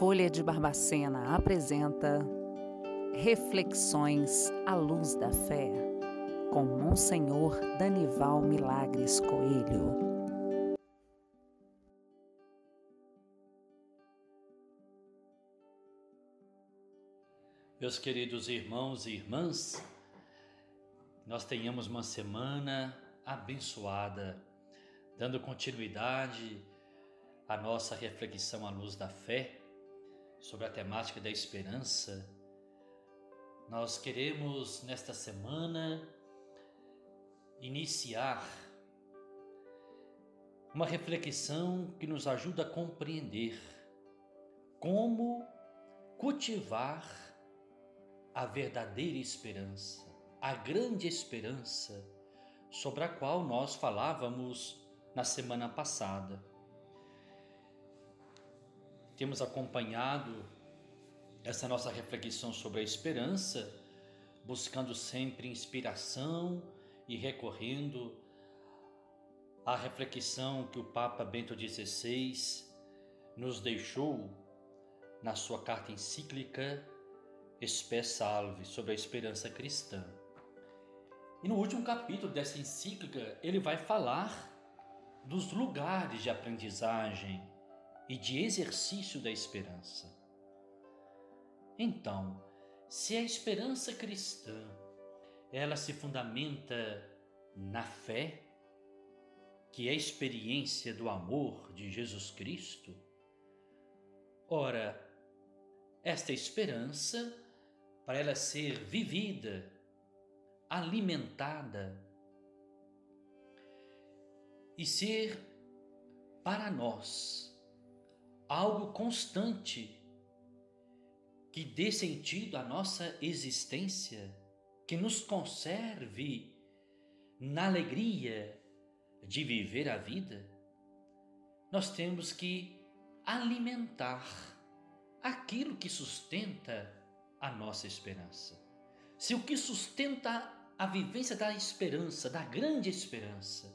Folha de Barbacena apresenta Reflexões à Luz da Fé, com Monsenhor Danival Milagres Coelho. Meus queridos irmãos e irmãs, nós tenhamos uma semana abençoada, dando continuidade à nossa reflexão à luz da fé sobre a temática da esperança. Nós queremos nesta semana iniciar uma reflexão que nos ajuda a compreender como cultivar a verdadeira esperança a grande esperança sobre a qual nós falávamos na semana passada. Temos acompanhado essa nossa reflexão sobre a esperança, buscando sempre inspiração e recorrendo à reflexão que o Papa Bento XVI nos deixou na sua carta encíclica Spes Salve sobre a esperança cristã. E no último capítulo dessa encíclica, ele vai falar dos lugares de aprendizagem e de exercício da esperança. Então, se a esperança cristã ela se fundamenta na fé, que é a experiência do amor de Jesus Cristo, ora, esta esperança, para ela ser vivida alimentada e ser para nós algo constante que dê sentido à nossa existência, que nos conserve na alegria de viver a vida, nós temos que alimentar aquilo que sustenta a nossa esperança. Se o que sustenta a vivência da esperança, da grande esperança,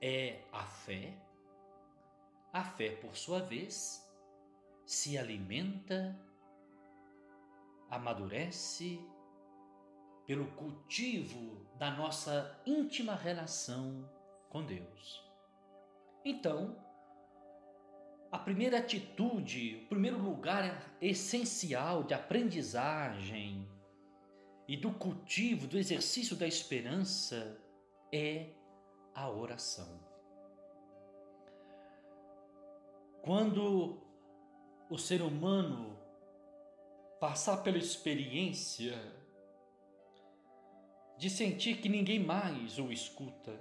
é a fé. A fé, por sua vez, se alimenta, amadurece pelo cultivo da nossa íntima relação com Deus. Então, a primeira atitude, o primeiro lugar essencial de aprendizagem e do cultivo, do exercício da esperança é a oração. Quando o ser humano passar pela experiência de sentir que ninguém mais o escuta,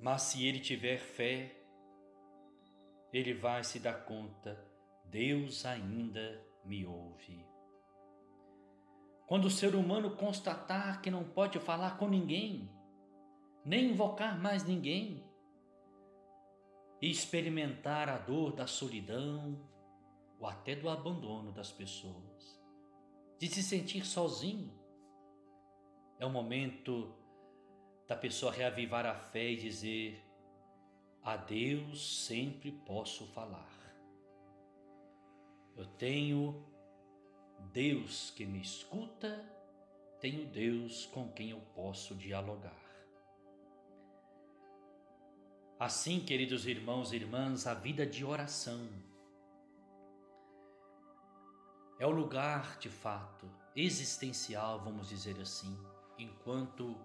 mas se ele tiver fé, ele vai se dar conta: Deus ainda me ouve. Quando o ser humano constatar que não pode falar com ninguém, nem invocar mais ninguém, e experimentar a dor da solidão ou até do abandono das pessoas, de se sentir sozinho, é o momento da pessoa reavivar a fé e dizer: A Deus sempre posso falar. Eu tenho Deus que me escuta, tenho Deus com quem eu posso dialogar. Assim, queridos irmãos e irmãs, a vida de oração é o lugar de fato existencial, vamos dizer assim, enquanto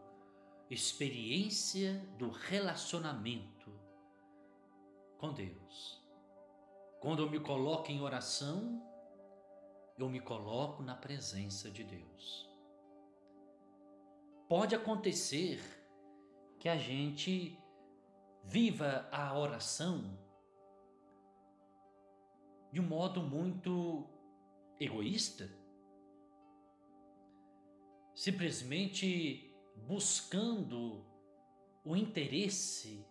experiência do relacionamento com Deus. Quando eu me coloco em oração, eu me coloco na presença de Deus. Pode acontecer que a gente viva a oração de um modo muito egoísta, simplesmente buscando o interesse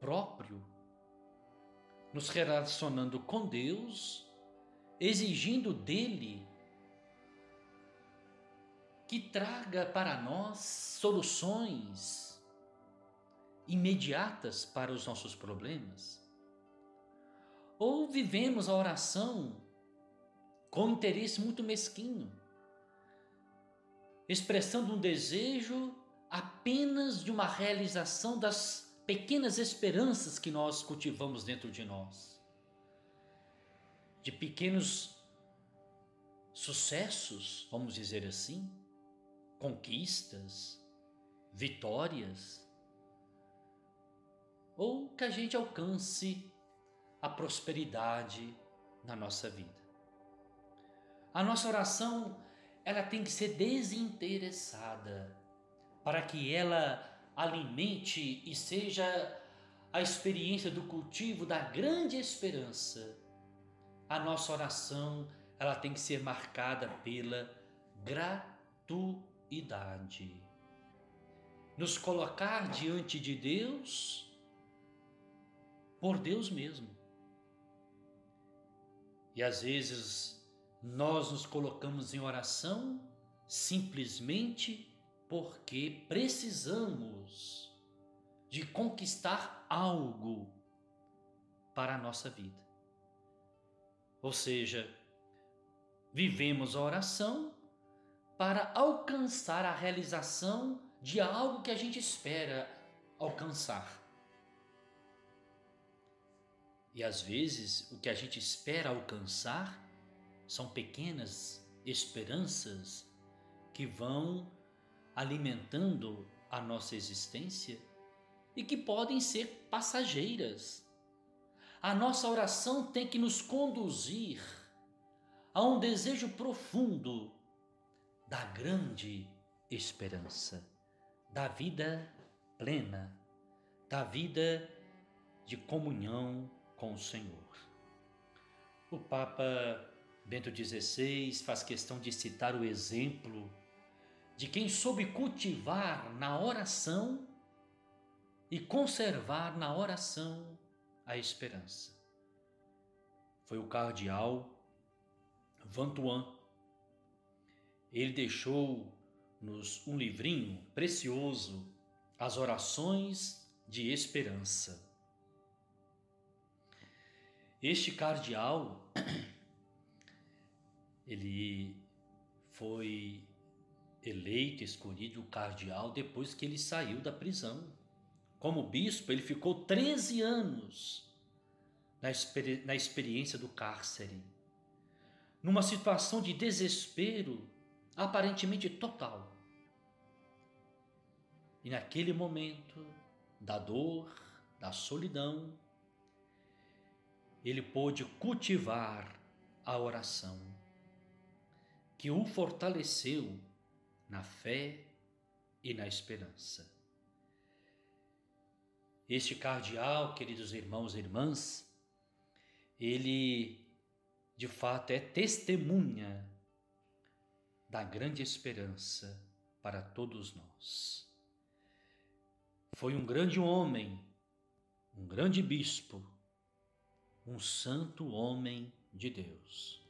próprio, nos relacionando com Deus exigindo dele que traga para nós soluções imediatas para os nossos problemas? Ou vivemos a oração com interesse muito mesquinho, expressando um desejo apenas de uma realização das pequenas esperanças que nós cultivamos dentro de nós, de pequenos sucessos, vamos dizer assim, conquistas, vitórias, ou que a gente alcance a prosperidade na nossa vida. A nossa oração, ela tem que ser desinteressada, para que ela alimente e seja a experiência do cultivo da grande esperança. A nossa oração, ela tem que ser marcada pela gratuidade. Nos colocar diante de Deus por Deus mesmo. E às vezes nós nos colocamos em oração simplesmente porque precisamos de conquistar algo para a nossa vida. Ou seja, vivemos a oração para alcançar a realização de algo que a gente espera alcançar. E às vezes o que a gente espera alcançar são pequenas esperanças que vão alimentando a nossa existência e que podem ser passageiras. A nossa oração tem que nos conduzir a um desejo profundo da grande esperança, da vida plena, da vida de comunhão com o Senhor. O Papa Bento XVI faz questão de citar o exemplo de quem soube cultivar na oração e conservar na oração a esperança. Foi o cardeal Vantuan. Ele deixou-nos um livrinho precioso, As Orações de Esperança. Este cardeal ele foi eleito, escolhido cardeal depois que ele saiu da prisão. Como bispo, ele ficou 13 anos na, experi na experiência do cárcere, numa situação de desespero aparentemente total. E naquele momento da dor, da solidão, ele pôde cultivar a oração que o fortaleceu na fé e na esperança. Este cardeal, queridos irmãos e irmãs, ele de fato é testemunha da grande esperança para todos nós. Foi um grande homem, um grande bispo, um santo homem de Deus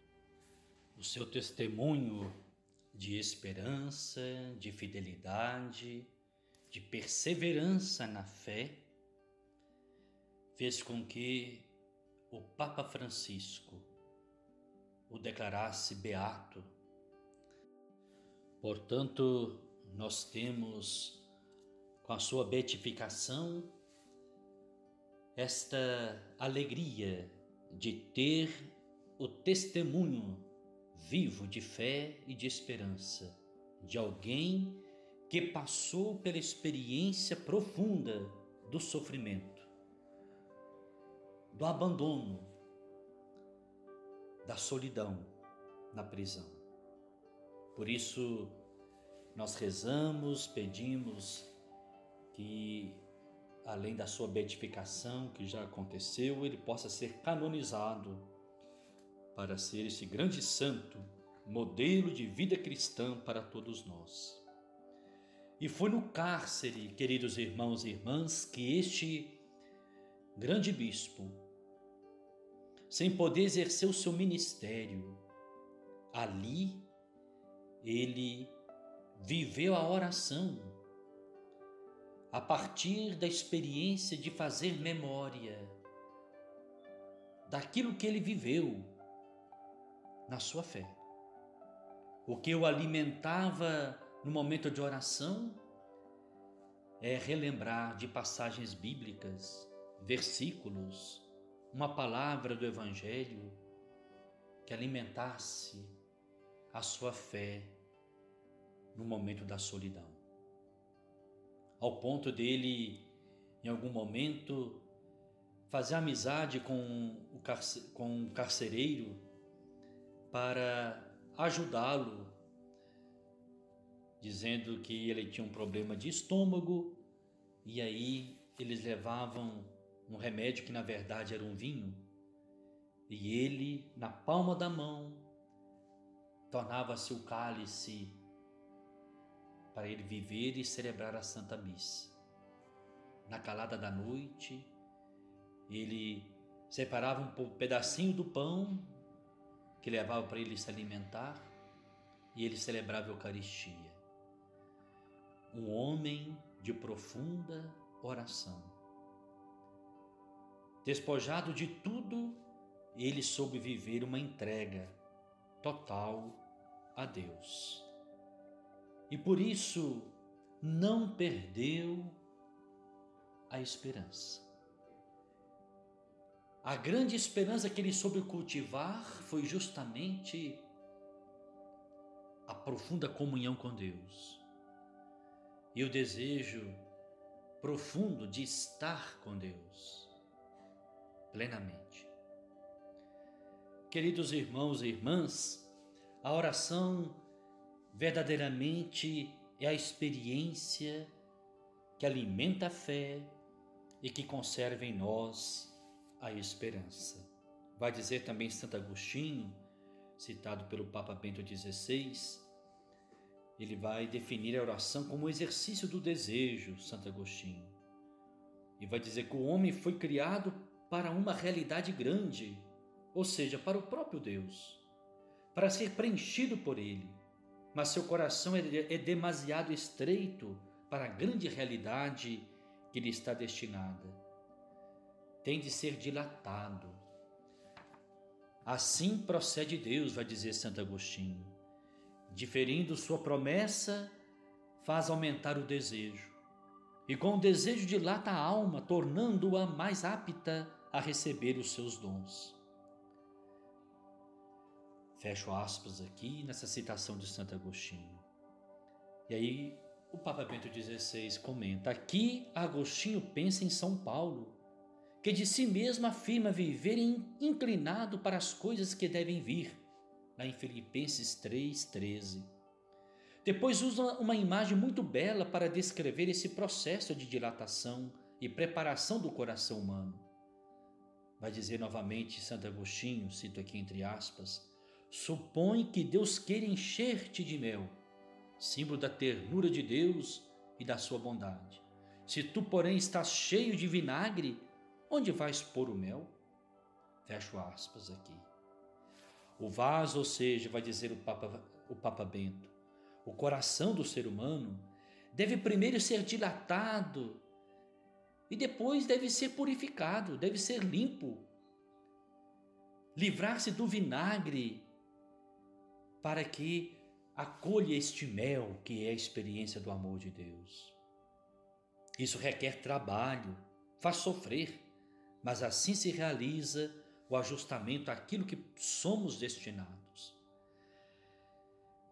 o seu testemunho de esperança, de fidelidade, de perseverança na fé, fez com que o Papa Francisco o declarasse beato. Portanto, nós temos, com a sua beatificação, esta alegria de ter o testemunho vivo de fé e de esperança, de alguém que passou pela experiência profunda do sofrimento, do abandono, da solidão na prisão. Por isso, nós rezamos, pedimos que, além da sua beatificação que já aconteceu, ele possa ser canonizado para ser esse grande santo, modelo de vida cristã para todos nós. E foi no cárcere, queridos irmãos e irmãs, que este grande bispo, sem poder exercer o seu ministério, ali ele viveu a oração a partir da experiência de fazer memória daquilo que ele viveu na sua fé. O que o alimentava no momento de oração é relembrar de passagens bíblicas, versículos, uma palavra do Evangelho que alimentasse a sua fé no momento da solidão. Ao ponto dele, em algum momento, fazer amizade com o, carce com o carcereiro para ajudá-lo, dizendo que ele tinha um problema de estômago e aí eles levavam um remédio que na verdade era um vinho. E ele, na palma da mão, tornava-se o cálice para ele viver e celebrar a Santa Missa. Na calada da noite, ele separava um pedacinho do pão que levava para ele se alimentar e ele celebrava a Eucaristia. Um homem de profunda oração. Despojado de tudo, ele soube viver uma entrega total a Deus. E por isso não perdeu a esperança. A grande esperança que ele soube cultivar foi justamente a profunda comunhão com Deus e o desejo profundo de estar com Deus plenamente. Queridos irmãos e irmãs, a oração verdadeiramente é a experiência que alimenta a fé e que conserva em nós a esperança. Vai dizer também Santo Agostinho, citado pelo Papa Bento XVI, ele vai definir a oração como o exercício do desejo, Santo Agostinho. E vai dizer que o homem foi criado para uma realidade grande, ou seja, para o próprio Deus, para ser preenchido por ele. Mas seu coração é, é demasiado estreito para a grande realidade que lhe está destinada tem de ser dilatado. Assim procede Deus, vai dizer Santo Agostinho. Diferindo sua promessa, faz aumentar o desejo. E com o desejo dilata a alma, tornando-a mais apta a receber os seus dons. Fecho aspas aqui nessa citação de Santo Agostinho. E aí o Papa Bento XVI comenta: aqui Agostinho pensa em São Paulo que de si mesmo afirma viver inclinado para as coisas que devem vir, lá em Filipenses 3,13. Depois usa uma imagem muito bela para descrever esse processo de dilatação e preparação do coração humano. Vai dizer novamente Santo Agostinho, cito aqui entre aspas, supõe que Deus queira encher-te de mel, símbolo da ternura de Deus e da sua bondade. Se tu, porém, estás cheio de vinagre, Onde vais pôr o mel? Fecho aspas aqui. O vaso, ou seja, vai dizer o Papa, o Papa Bento, o coração do ser humano deve primeiro ser dilatado e depois deve ser purificado, deve ser limpo. Livrar-se do vinagre para que acolha este mel que é a experiência do amor de Deus. Isso requer trabalho, faz sofrer, mas assim se realiza o ajustamento àquilo que somos destinados.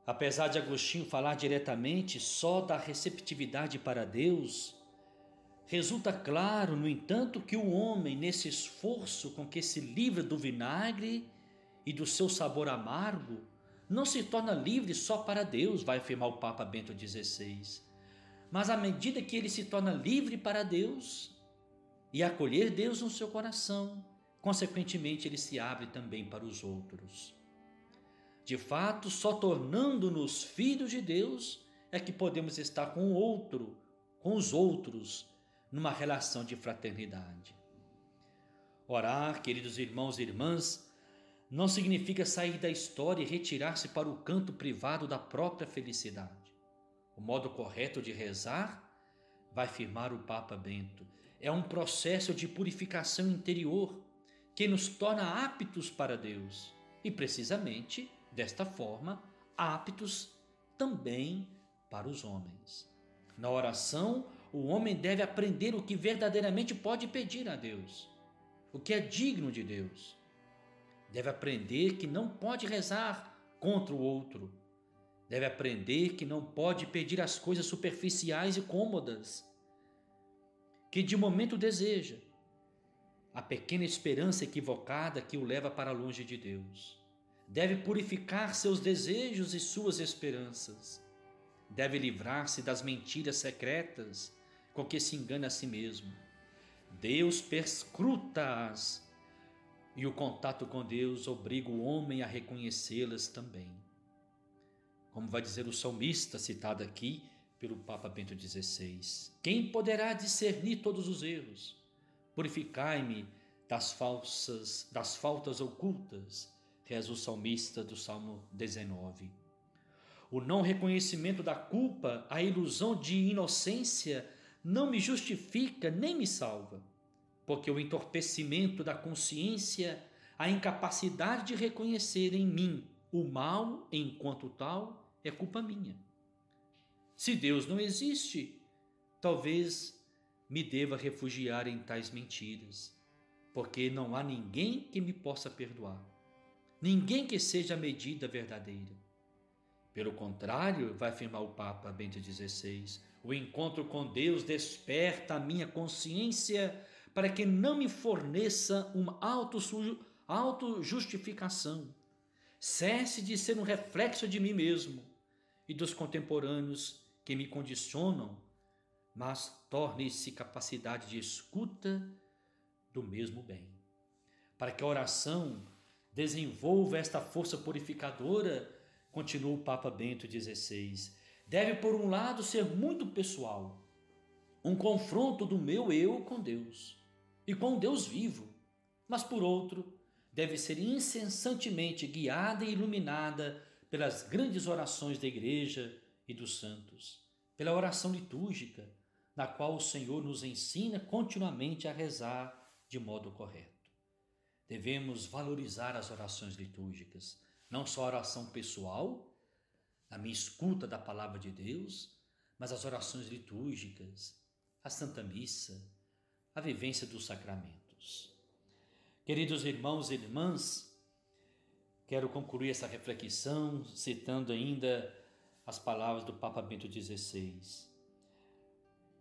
Apesar de Agostinho falar diretamente só da receptividade para Deus, resulta claro, no entanto, que o homem, nesse esforço com que se livra do vinagre e do seu sabor amargo, não se torna livre só para Deus, vai afirmar o Papa Bento XVI. Mas à medida que ele se torna livre para Deus, e acolher Deus no seu coração, consequentemente ele se abre também para os outros. De fato, só tornando-nos filhos de Deus é que podemos estar com o outro, com os outros, numa relação de fraternidade. Orar, queridos irmãos e irmãs, não significa sair da história e retirar-se para o canto privado da própria felicidade. O modo correto de rezar, vai afirmar o Papa Bento, é um processo de purificação interior que nos torna aptos para Deus e, precisamente, desta forma, aptos também para os homens. Na oração, o homem deve aprender o que verdadeiramente pode pedir a Deus, o que é digno de Deus. Deve aprender que não pode rezar contra o outro. Deve aprender que não pode pedir as coisas superficiais e cômodas que de momento deseja. A pequena esperança equivocada que o leva para longe de Deus. Deve purificar seus desejos e suas esperanças. Deve livrar-se das mentiras secretas com que se engana a si mesmo. Deus perscruta-as e o contato com Deus obriga o homem a reconhecê-las também. Como vai dizer o salmista citado aqui pelo Papa Bento XVI: Quem poderá discernir todos os erros? Purificai-me das falsas, das faltas ocultas, reza o salmista do Salmo 19. O não reconhecimento da culpa, a ilusão de inocência, não me justifica nem me salva, porque o entorpecimento da consciência, a incapacidade de reconhecer em mim o mal enquanto tal, é culpa minha. Se Deus não existe, talvez me deva refugiar em tais mentiras, porque não há ninguém que me possa perdoar, ninguém que seja a medida verdadeira. Pelo contrário, vai afirmar o Papa Bento XVI, o encontro com Deus desperta a minha consciência para que não me forneça uma auto-justificação. Cesse de ser um reflexo de mim mesmo e dos contemporâneos que me condicionam, mas torne-se capacidade de escuta do mesmo bem. Para que a oração desenvolva esta força purificadora, continua o Papa Bento XVI, deve, por um lado, ser muito pessoal, um confronto do meu eu com Deus e com Deus vivo, mas, por outro, deve ser incessantemente guiada e iluminada pelas grandes orações da Igreja e dos santos, pela oração litúrgica, na qual o Senhor nos ensina continuamente a rezar de modo correto. Devemos valorizar as orações litúrgicas, não só a oração pessoal, a minha escuta da palavra de Deus, mas as orações litúrgicas, a Santa Missa, a vivência dos sacramentos. Queridos irmãos e irmãs, quero concluir essa reflexão citando ainda as palavras do Papa Bento XVI.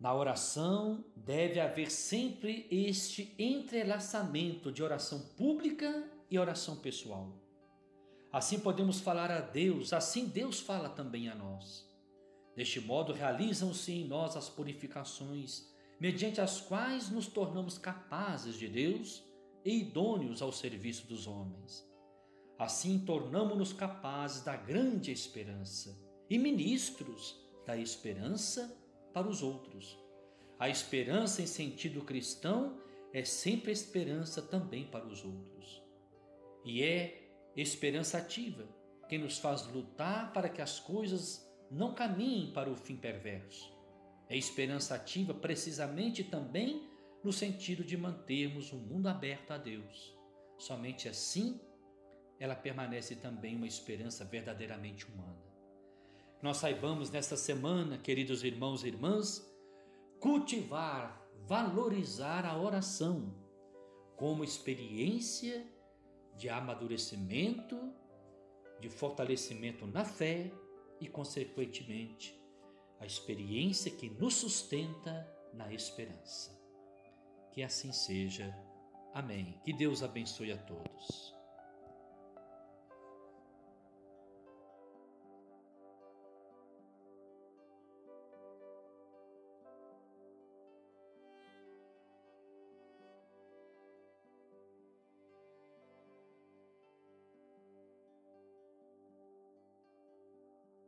Na oração deve haver sempre este entrelaçamento de oração pública e oração pessoal. Assim podemos falar a Deus, assim Deus fala também a nós. Deste modo, realizam-se em nós as purificações, mediante as quais nos tornamos capazes de Deus e idôneos ao serviço dos homens. Assim, tornamos-nos capazes da grande esperança e ministros da esperança para os outros. A esperança em sentido cristão é sempre esperança também para os outros. E é esperança ativa, que nos faz lutar para que as coisas não caminhem para o fim perverso. É esperança ativa precisamente também no sentido de mantermos o mundo aberto a Deus. Somente assim ela permanece também uma esperança verdadeiramente humana. Nós saibamos nesta semana, queridos irmãos e irmãs, cultivar, valorizar a oração como experiência de amadurecimento, de fortalecimento na fé e, consequentemente, a experiência que nos sustenta na esperança. Que assim seja. Amém. Que Deus abençoe a todos.